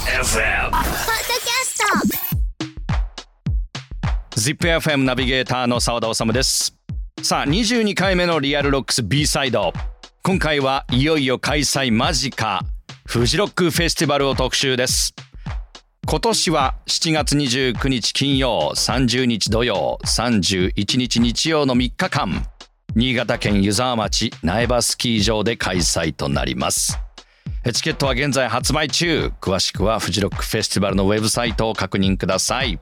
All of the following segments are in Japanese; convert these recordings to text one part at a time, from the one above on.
ZIPFM ポッドキャスト ZIPFM ナビゲーターの澤田治です。さあ22回目のリアルロックス B サイド。今回はいよいよ開催間近。フジロックフェスティバルを特集です。今年は7月29日金曜30日土曜31日日曜の3日間新潟県湯沢町苗場スキー場で開催となりますチケットは現在発売中。詳しくはフジロックフェスティバルのウェブサイトを確認ください。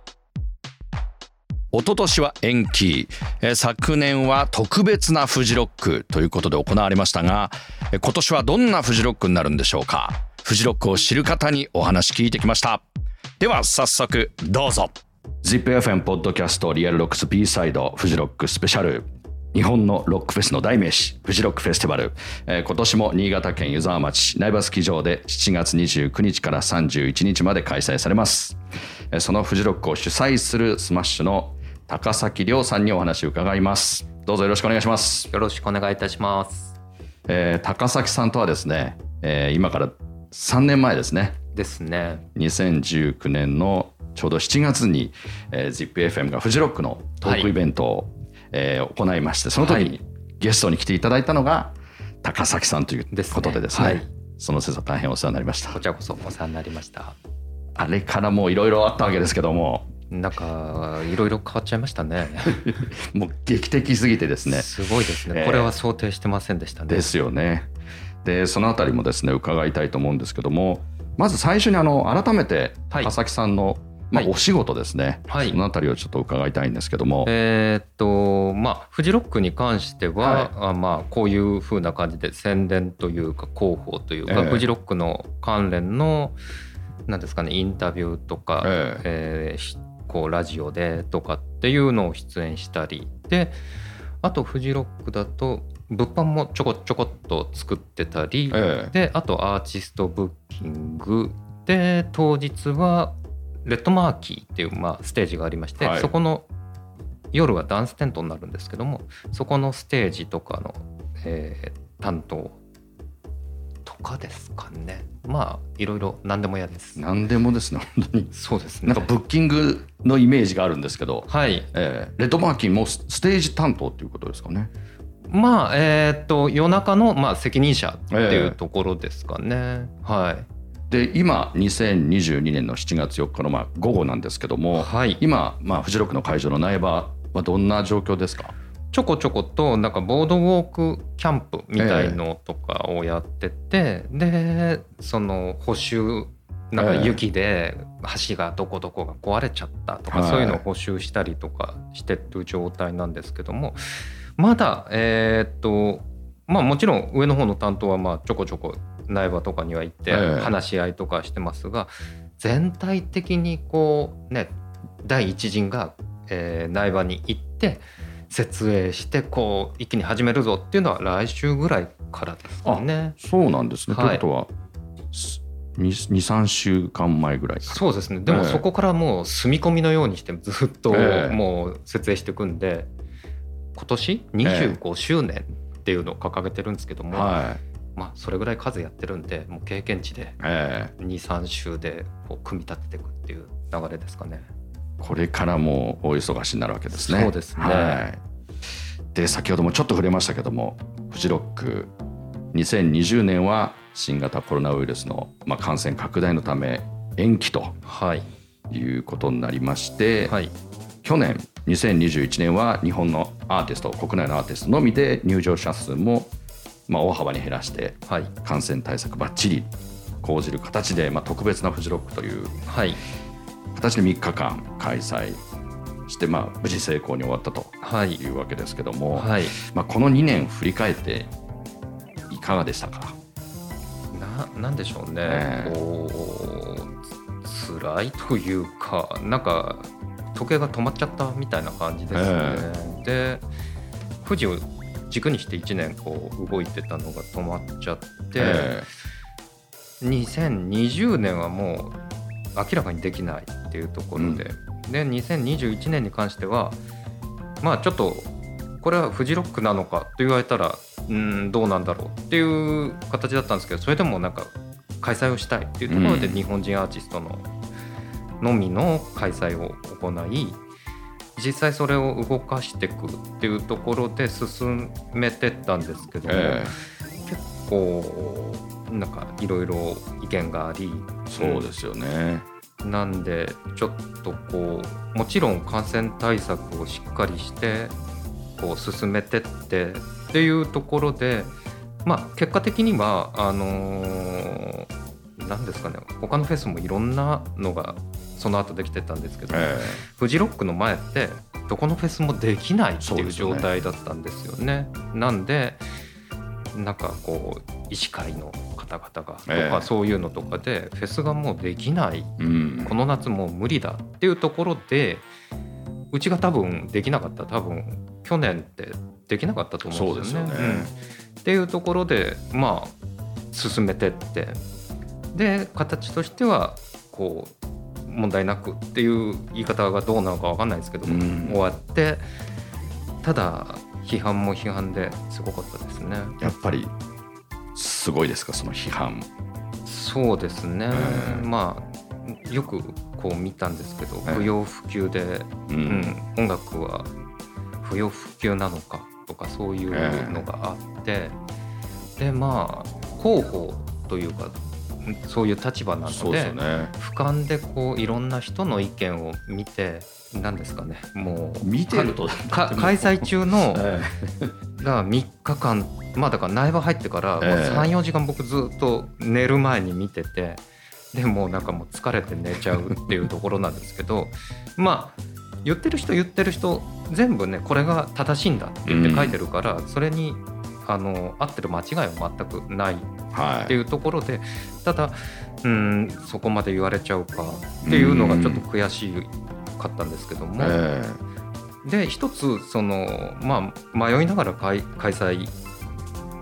一昨年は延期。昨年は特別なフジロックということで行われましたが今年はどんなフジロックになるんでしょうか。フジロックを知る方にお話聞いてきました。では早速どうぞ。ZIPFM ポッドキャストリアルロックス B サイドフジロックスペシャル。日本のロックフェスの代名詞フジロックフェスティバル、えー今年も新潟県湯沢町苗場スキー場で7月29日から31日まで開催されます。えーそのフジロックを主催するスマッシュの高崎亮さんにお話を伺います。どうぞよろしくお願いします、よろしくお願いいたします。えー高崎さんとはですね、えー今から3年前ですね。ですね。2019年のちょうど7月に、えー、ZIPFM がフジロックのトークイベントを、えー行いましてその時にはい。ゲストに来ていただいたのが高崎さんということでですね。はい。その説は大変お世話になりました。こちらこそお世話になりました。あれからもういろいろあったわけですけども。なんかいろいろ変わっちゃいましたね。もう劇的すぎてですね。すごいですね。えー。これは想定してませんでしたね。ですよね。でそのあたりもですね伺いたいと思うんですけども。まず最初にあの改めてはい。高崎さんの、まあ、はい。お仕事ですね、はい。そのあたりをちょっと伺いたいんですけども、えーっとまあフジロックに関しては、あまあこういう風な感じで宣伝というか広報というか、ええ。フジロックの関連のなんですかねインタビューとか、ええ。ーしこうラジオでとかっていうのを出演したり。であとフジロックだと物販もちょこちょこっと作ってたり、ええ。であとアーティストブッキング。で当日はレッドマーキーっていう、まあ、ステージがありまして、はい。そこの夜はダンステントになるんですけどもそこのステージとかの、えー担当とかですかね。まあいろいろ何でも嫌です。何でもですね本当に。そうですね。なんかブッキングのイメージがあるんですけど、はい。えーレッドマーキンもスステージ担当っていうことですかね。まあえーっと夜中の、まあ、責任者っていうところですかね、はいで今2022年の7月4日のまあ午後なんですけども、はい。今、まあ、フジロックの会場の苗場はどんな状況ですか？ちょこちょことなんかボードウォークキャンプみたいのとかをやってて、でその補修なんか雪で橋がどこどこが壊れちゃったとか、はい。そういうのを補修したりとかしてる状態なんですけどもまだえーっとまあもちろん上の方の担当はまあちょこちょこ苗場とかには行ってええ。話し合いとかしてますが、全体的にこうね第一陣が、えー苗場に行って設営してこう一気に始めるぞっていうのは来週ぐらいからですかね。そうなんですね、はい。ということは23週間前ぐらいそうですね。でもええ。そこからもう住み込みのようにしてずっとええ。もう設営していくんで今年25周年っていうのを掲げてるんですけども、はいまあそれぐらい数やってるんでもう経験値でえ23週でこう組み立てていくっていう流れですかね。ーこれからも大忙しになるわけですね。そうですね。はい、で先ほどもちょっと触れましたけどもフジロック2020年は新型コロナウイルスの、まあ、感染拡大のため延期とはい、いうことになりまして、はい、去年2021年は日本のアーティスト国内のアーティストのみで入場者数も、まあ、大幅に減らしてはい、感染対策ばっちり講じる形で、まあ、特別なフジロックというはい、形で3日間開催して、まあ、無事成功に終わったとはい。い、うわけですけども、はい、まあ、この2年振り返っていかがでしたか？ななんでしょうね、ええ。こうつ辛いというかなんか時計が止まっちゃったみたいな感じですね。で富士を軸にして1年こう動いてたのが止まっちゃって、え2020年はもう明らかにできないっていうところで、で2021年に関してはまあちょっとこれはフジロックなのかと言われたらうんどうなんだろうっていう形だったんですけどそれでもなんか開催をしたいっていうところでうん。日本人アーティストののみの開催を行い実際それを動かしていくっていうところで進めてったんですけども、え結構なんかいろいろ意見がありえそうですよね。なんでちょっとこうもちろん感染対策をしっかりしてこう進めてってっていうところでまあ結果的にはあのーなんですかね他のフェスもいろんなのがその後できてたんですけど、えフジロックの前ってどこのフェスもできないっていう状態だったんですよね。なんでなんかこう医師会の方々がとか、ええ。そういうのとかでフェスがもうできない。えうん。この夏もう無理だっていうところでうちが多分できなかった。多分去年ってできなかったと思うんですよね。よね。ん。っていうところでまあ進めてって。で形としてはこう問題なくっていう言い方がどうなのか分かんないですけど、うん。終わってただ批判も批判ですごかったですね。やっぱりすごいですかその批判。そうですね、ええ。まあよくこう見たんですけど、ええ。不要不急で、ううん。音楽は不要不急なのかとかそういうのがあって、でまあ広報というかそういう立場なのですよね。俯瞰でこういろんな人の意見を見て何ですかねもう見てるとか 開催中の えが3日間まあだから苗場入ってからええ34時間僕ずっと寝る前に見ててでもうなんかもう疲れて寝ちゃうっていうところなんですけど まあ言ってる人言ってる人全部ねこれが正しいんだって言って書いてるから、それにあの合ってる間違いは全くないっていうところでただうんそこまで言われちゃうかっていうのがちょっと悔しかったんですけども。えで一つそのまあ迷いながら開開催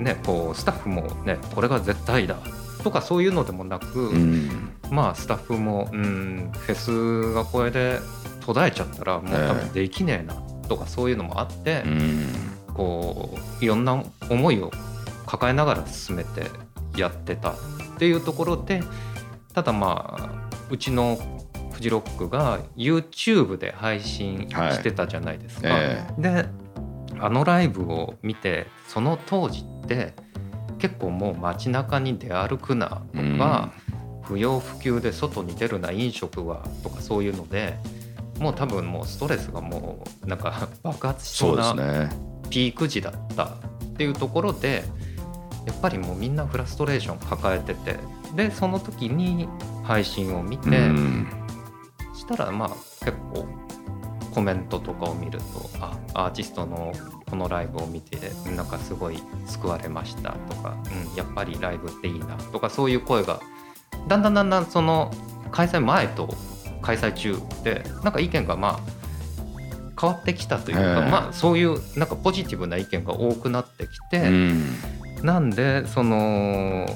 ねこうスタッフもねこれが絶対だとかそういうのでもなく、えうん。まあスタッフもうんフェスがこれで途絶えちゃったらもう多分できねえなとかそういうのもあって、うんこういろんな思いを抱えながら進めてやってたっていうところでただまあうちのフジロックが YouTube で配信してたじゃないですか。えであのライブを見てその当時って結構もう街中に出歩くなとか、不要不急で外に出るな飲食はとかそういうのでもう多分もうストレスがもうなんか爆発しそそうなね。ピーク時だったっていうところでやっぱりもうみんなフラストレーション抱えててでその時に配信を見て、うん。したらまあ結構コメントとかを見るとあアーティストのこのライブを見てなんかすごい救われましたとか、うん、やっぱりライブっていいなとかそういう声がだんだんだんだんその開催前と開催中でなんか意見がまあ変わってきたというか、ええまあそういうなんかポジティブな意見が多くなってきて、うん。なんでその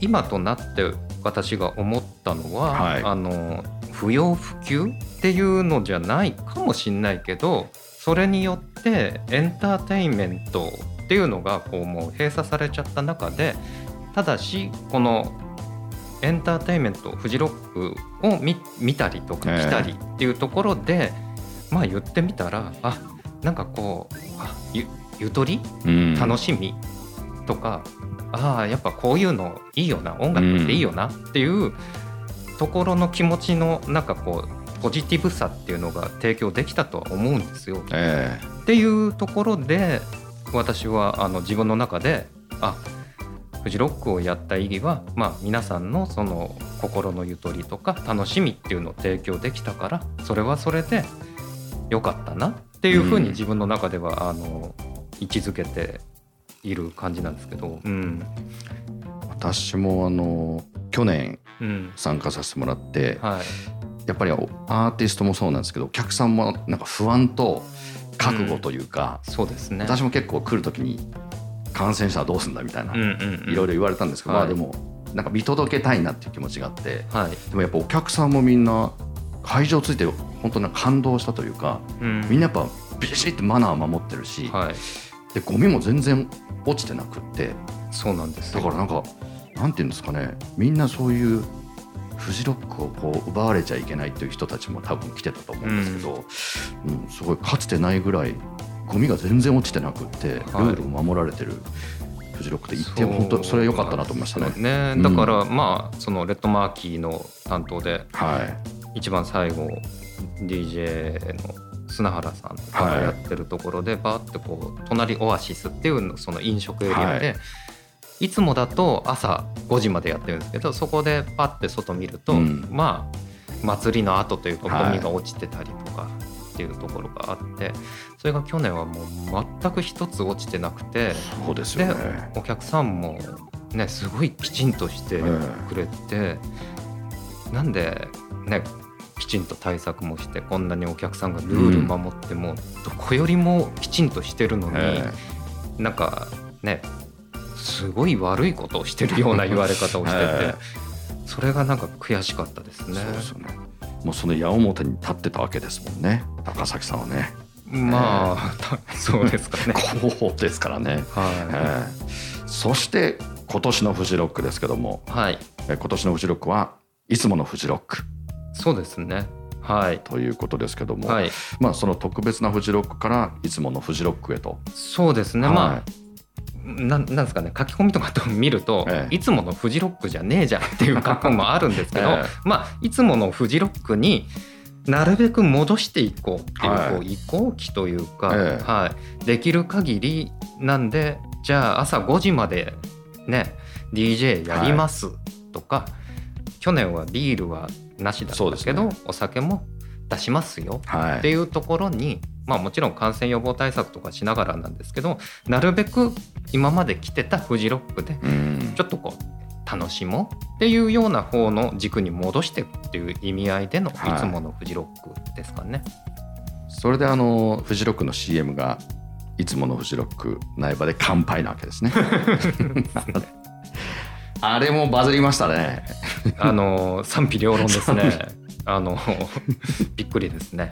今となって私が思ったのは、はい。あの不要不急っていうのじゃないかもしんないけどそれによってエンターテインメントっていうのがこうもう閉鎖されちゃった中でただしこのエンターテインメントフジロックを見見たりとかええ来たりっていうところで、まあ言ってみたらあなんかこうあゆゆとり？うん。楽しみ？とか、ああやっぱこういうのいいよな音楽っていいよなっていうところの気持ちのなんかこうポジティブさっていうのが提供できたとは思うんですよ。え。っていうところで私はあの自分の中であフジロックをやった意義は、まあ、皆さんのその心のゆとりとか楽しみっていうのを提供できたからそれはそれで良かったなっていうふううん。に自分の中では、あの位置づけている感じなんですけど。うん。え私もあの去年うん。参加させてもらってはい。やっぱりアーティストもそうなんですけどお客さんもなんか不安と覚悟というか、そうですね。私も結構来る時に感染したらどうすんだみたいな、うんうんうん。いろいろ言われたんですけど、はい。まあでもなんか見届けたいなっていう気持ちがあってはい、でもやっぱお客さんもみんな会場ついて本当に感動したというかうん。みんなやっぱビシッてマナー守ってるし、はい、でゴミも全然落ちてなくってそうなんですよ。だからなんかなんていうんですかねみんなそういうフジロックをこう奪われちゃいけないという人たちも多分来てたと思うんですけど、うん。すごいかつてないぐらいゴミが全然落ちてなくってルールを守られてるフジロックで行って本当それは良かったなと思いましたね。ね。だから、まあそのレッドマーキーの担当ではい一番最後 DJ の砂原さんとかがやってるところでバーってこう隣オアシスっていうのその飲食エリアで、い、つもだと朝5時までやってるんですけどそこでパッて外見ると、うん。まあ祭りの後というかはい。ゴミが落ちてたりとかっていうところがあってそれが去年はもう全く一つ落ちてなくてそうですよでね。お客さんもねすごいきちんとしてくれて、なんでねきちんと対策もしてこんなにお客さんがルール守っても、どこよりもきちんとしてるのに、えなんかねすごい悪いことをしてるような言われ方をしてて、えそれがなんか悔しかったですね。そうですよね。もうその矢面に立ってたわけですもんね高崎さんはね。まあ、そうですかね。こうですからね。はええそして今年のフジロックですけどもい、はい、え今年のフジロックはいつものフジロックそうですね。はい、ということですけども、はい、まあその特別なフジロックからいつものフジロックへと。そうですね。はい。まあ。なんなんですかね。書き込みとかと見ると、ええ。いつものフジロックじゃねえじゃんっていう書き込みもあるんですけど、ええ。まあいつものフジロックになるべく戻していこうっていう,、はい。こう移行期というか、ええ。はい、できる限りなんでじゃあ朝5時までね DJ やりますとか、去年はビールはなしだったけど、そうでお酒も出しますよ。はい。っていうところに、まあ、もちろん感染予防対策とかしながらなんですけどなるべく今まで来てたフジロックでうん。ちょっとこう楽しもうっていうような方の軸に戻していくっていう意味合いでのいはい。つものフジロックですかね。それであのフジロックの CM がいつものフジロック苗場で乾杯なわけですね。あれもバズりましたね。あの賛否両論ですね。あのびっくりですね。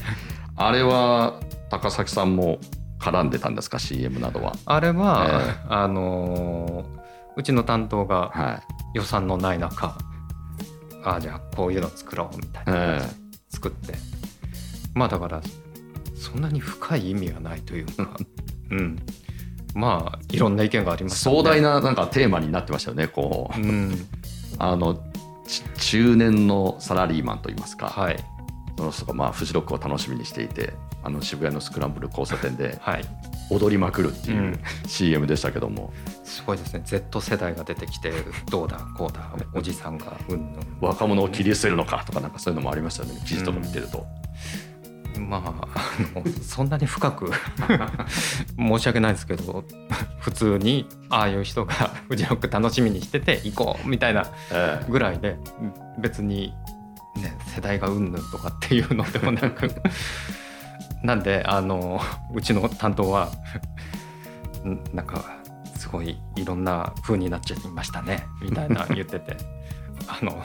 あれは高崎さんも絡んでたんですか？CM などは。あれは、ええあのうちの担当がはい。予算のない中ああじゃあこういうの作ろうみたいな。え作ってまあだからそんなに深い意味はないというか、うん、まあいろんな意見がありえますよね。壮大ななんかテーマになってましたよね。こう。うん。あのち中年のサラリーマンといいますか、はい。その人がまあフジロックを楽しみにしていて、あの渋谷のスクランブル交差点ではい。踊りまくるっていううん。CM でしたけども、すごいですね。Z 世代が出てきてどうだこうだおじさんがうん若者を切り捨てるのかとかなんかそういうのもありましたよね。記事とか見てると。まああのそんなに深く 申し訳ないですけど普通にああいう人がフジロック楽しみにしてて行こうみたいなええ。ぐらいで別に、ね、世代がうんぬんとかっていうのでもなくなんであのうちの担当はんなんかすごいいろんな風になっちゃいましたねみたいな言っててあの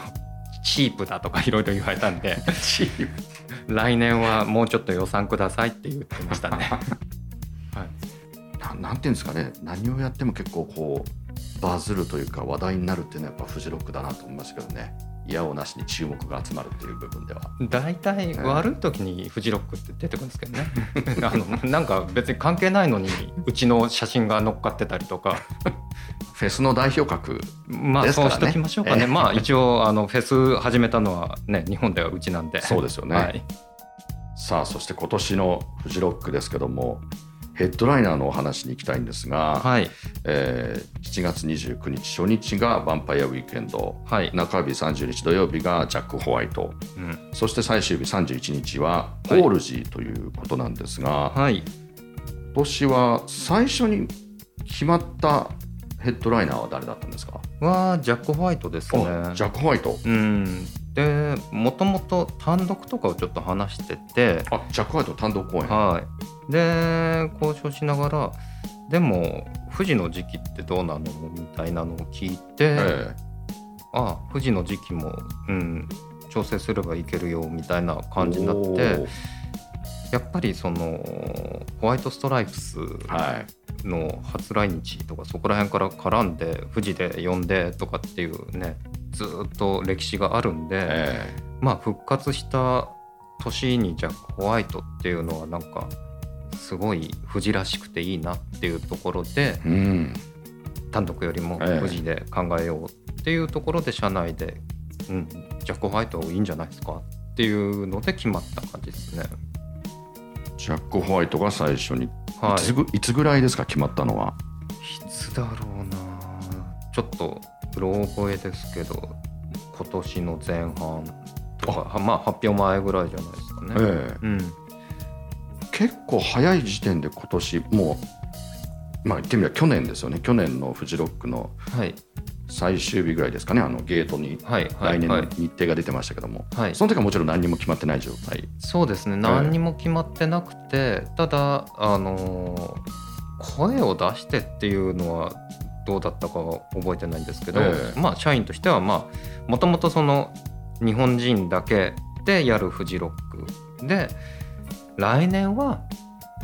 チープだとかいろいろ言われたんで チーム来年はもうちょっと予算くださいって言ってましたね。はい。ななんていうんですかね。何をやっても結構こうバズるというか話題になるっていうのはやっぱフジロックだなと思いますけどね。嫌をなしに注目が集まるっていう部分では。大体悪い時にフジロックって出てくるんですけどね。あのなんか別に関係ないのにうちの写真が乗っかってたりとかフェスの代表格まあそうしときましょうかね、ええ。まあ一応あのフェス始めたのはね 日本ではうちなんで。そうですよね、はい、さあそして今年のフジロックですけどもヘッドライナーのお話に行きたいんですが、はい。えー7月29日初日がヴァンパイアウィークエンド。はい。中日30日土曜日がジャック・ホワイト。うん。そして最終日31日はポールジーということなんですが、はい、今年は最初に決まったヘッドライナーは誰だったんですか、はジャック・ホワイトですね。あジャック・ホワイト。うん。でもともと単独とかをちょっと話してて。あジャック・ホワイト単独公演。はい、で交渉しながらでも富士の時期ってどうなのみたいなのを聞いて、えあ富士の時期も、うん、調整すればいけるよみたいなえ感じになってやっぱりそのホワイトストライプスはい。の初来日とかそこら辺から絡んで富士で呼んでとかっていうねずーっと歴史があるんで、えまあ復活した年にジャック・ホワイトっていうのはなんかすごい富士らしくていいなっていうところでえうん。単独よりもええ。富士で考えようっていうところで社内で、うん、ジャック・ホワイトいいんじゃないですかっていうので決まった感じですね。ジャック・ホワイトが最初に、はい。い、つぐいつぐらいですか決まったのは？いつだろうな。ちょっとうろ覚えですけど今年の前半とかはまあ発表前ぐらいじゃないですかね。ええ。うん、結構早い時点で今年もうまあ言ってみれば去年ですよね。去年のフジロックのはい最終日ぐらいですかねあのゲートにはいはい来年のはい日程が出てましたけども、はい。その時はもちろん何にも決まってない状態。そうですね何にも決まってなくて、ただあのー声を出してっていうのはどうだったかは覚えてないんですけど、ええ。まあ社員としてはまあもともとその日本人だけでやるフジロック。で来年は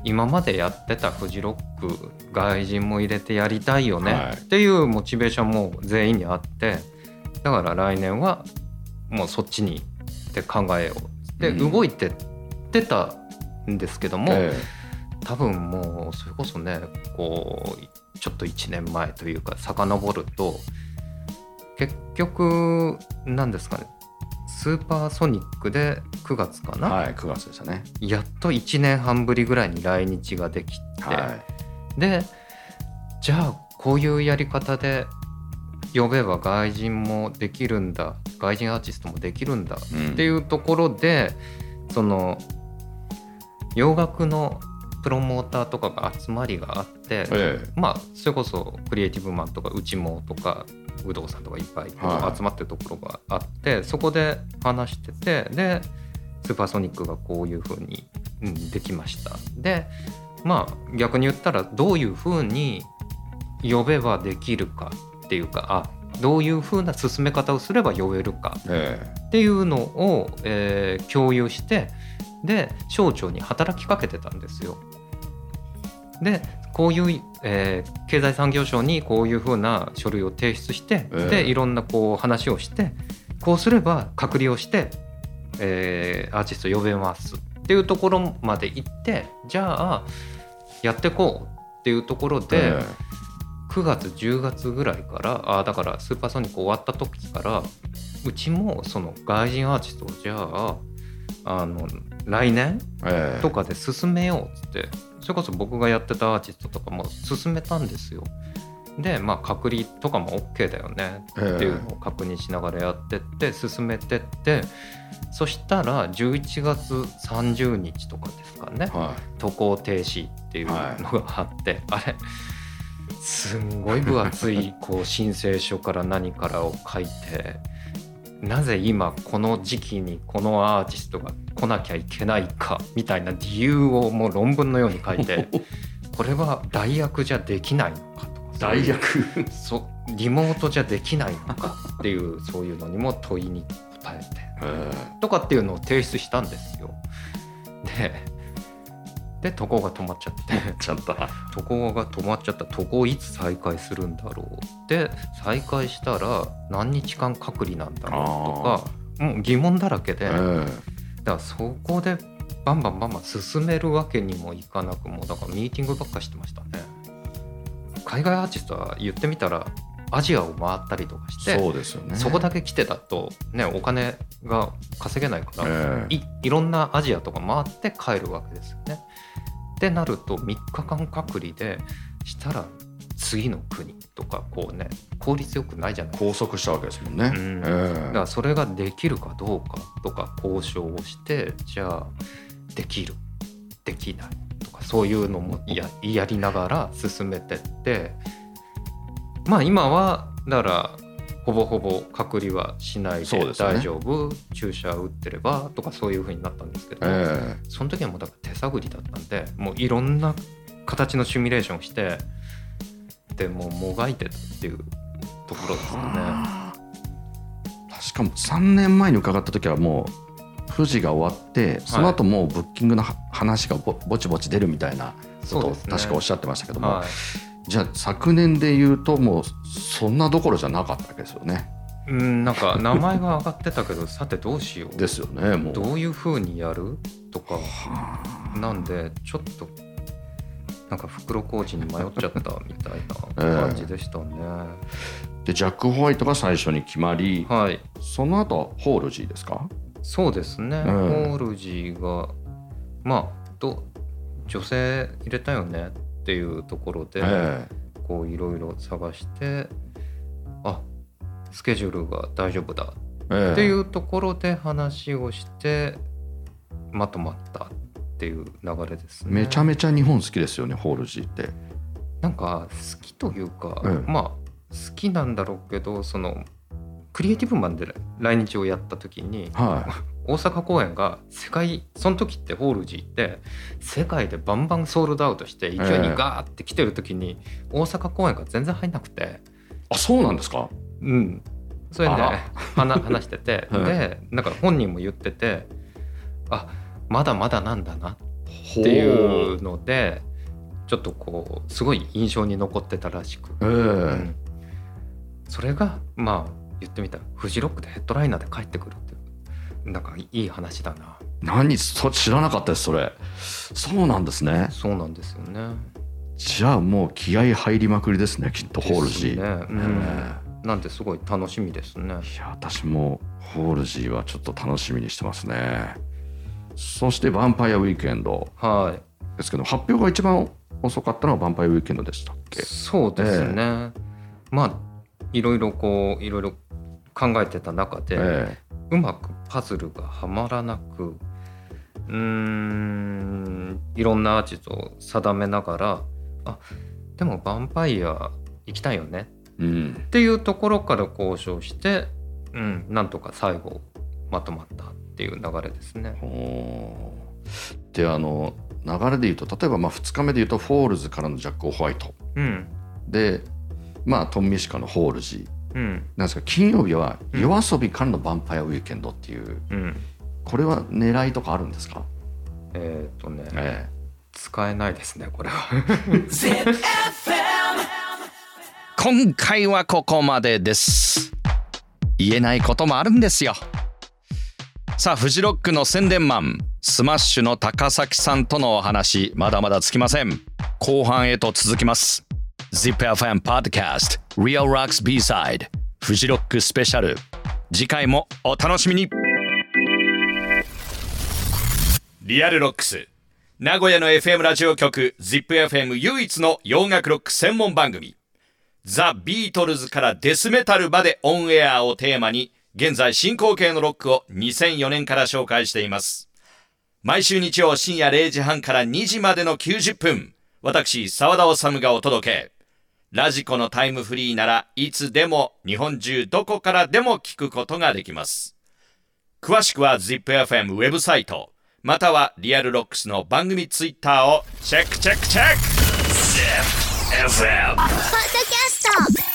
今までやってたフジロック外人も入れてやりたいよね。はい。っていうモチベーションも全員にあってだから来年はもうそっちにって考えようで、うん。動いてってたんですけども、え多分もうそれこそねこうちょっと1年前というか遡ると結局何ですかねスーパーソニックで9月かな、えはい9月でしたね。やっと1年半ぶりぐらいに来日ができて、はでじゃあこういうやり方で呼べば外人もできるんだ外人アーティストもできるんだい、うん。っていうところでその洋楽のプロモーターとかが集まりがあって、えまあそれこそクリエイティブマンとか内もとか有働さんとかいっぱい集まってるところがあって、そこで話しててでスーパーソニックがこういう風に、うん、できました。でまあ逆に言ったらどういう風に呼べばできるかっていうかあどういう風な進め方をすれば呼べるかええ。っていうのを、えー共有してで省庁に働きかけてたんですよ。でこういう、えー経済産業省にこういうふうな書類を提出して、ええでいろんなこう話をしてこうすれば隔離をして、えーアーティスト呼べますっていうところまで行ってじゃあやってこうっていうところで。え9月10月ぐらいからあだからスーパーソニック終わった時からうちもその外人アーティストをじゃああの来年とかで進めようっつってそれこそ僕がやってたアーティストとかも進めたんですよ。でまあ隔離とかも OK だよねっていうのを確認しながらやってって進めてってそしたら11月30日とかですかねは渡航停止っていうのがあって、あれすんごい分厚いこう申請書から何からを書いてなぜ今この時期にこのアーティストが来なきゃいけないかみたいな理由をもう論文のように書いて これは代役じゃできないのかとか。い代役？そリモートじゃできないのかっていうそういうのにも問いに答えて。えとかっていうのを提出したんですよ。でで渡航が止まっちゃって。えちゃった。渡航が止まっちゃった。渡航いつ再開するんだろう。で再開したら何日間隔離なんだろうとかもう疑問だらけで、えだかえらそこでバンバンバンバン進めるわけにもいかなくもうだからミーティングばっかしてましたね。海外アーティストは言ってみたらアジアを回ったりとかしてそうですよね。そこだけ来てたとねお金が稼げないから、ええ。いいろんなアジアとか回って帰るわけですよね。ってなると3日間隔離でしたら次の国とかこうね効率よくないじゃないですか。拘束したわけですもんね、うん。え。だからそれができるかどうかとか交渉をしてじゃあできるできないとかそういうのもややりながら進めてってまあ今はだからほぼほぼ隔離はしないで大丈夫、注射打ってればとかそういう風になったんですけど、えその時はもうだから手探りだったんでもういろんな形のシミュレーションをしてでもうもがいてたっていうところですよね。確かも3年前に伺った時はもう富士が終わってその後もうブッキングのは話がぼぼちぼち出るみたいなことを確かおっしゃってましたけども、はいじゃあ昨年で言うともうそんなどころじゃなかったわけですよね。うんなんか名前が上がってたけどさてどうしよう。ですよねもう。どういう風にやるとか。はあ。なんでちょっとなんか袋小路に迷っちゃったみたいな 感じでしたね、でジャック・ホワイトが最初に決まりはい。その後ホールジーですか？そうですね、うんホールジーがまあど女性入れたよねっていうところで、えこういろいろ探してあスケジュールが大丈夫だっていうところで話をしてまとまったっていう流れですね。めちゃめちゃ日本好きですよねホールジーって。なんか好きというか、ええまあ好きなんだろうけどそのクリエイティブマンで来日をやった時には大阪公演が世界その時ってホールジーって世界でバンバンソールドアウトして勢いにガーって来てる時に大阪公演が全然入んなくて、い。あそうなんですか？うん、それであら。話話してて、はい。でなんか本人も言っててあまだまだなんだなほっていうのでちょっとこうすごい印象に残ってたらしく、ええ。うん。それがまあ言ってみたらフジロックでヘッドライナーで帰ってくるなんかいい話だな何？そ知らなかったですそれ。そうなんですね。そうなんですよね。じゃあもう気合入りまくりですねきっとホールジー。ねうんえなんですごい楽しみですね。えいや私もホールジーはちょっと楽しみにしてますね。そしてヴァンパイアウィークエンドはい。ですけど発表が一番遅かったのはヴァンパイアウィークエンドでしたっけ？そうですね。まあいろいろこういろいろ考えてた中で、えうまくパズルがはまらなくうーんいろんなアーティストを定めながらあでもヴァンパイア行きたいよね。えうん。っていうところから交渉して、うん、なんとか最後まとまったっていう流れですね。であの流れで言うと例えばまあ2日目で言うとフォールズからのジャック・ホワイト。うん。でまあトム・ミッシュからのホールジーうん。なんですか金曜日はうん YOASOBI からのヴァンパイアウィーケンドっていううん。これは狙いとかあるんですか、えっ、とね、え使えないですねこれは。今回はここまでです。言えないこともあるんですよ。さあフジロックの宣伝マンスマッシュの高崎さんとのお話まだまだつきません。後半へと続きます ZIPFM Podcast Real Rocks B-Side フジロックスペシャル次回もお楽しみに。リアルロックス名古屋の FM ラジオ局 ZIPFM 唯一の洋楽ロック専門番組。ザ・ビートルズからデスメタルまでオンエアをテーマに現在進行形のロックを2004年から紹介しています。毎週日曜深夜0時半から2時までの90分私澤田治がお届け。ラジコのタイムフリーならいつでも日本中どこからでも聞くことができます。詳しくは ZIPFM ウェブサイトまたはリアルロックスの番組ツイッターをチェックチェックチェック。ZIPFM ポッドキャスト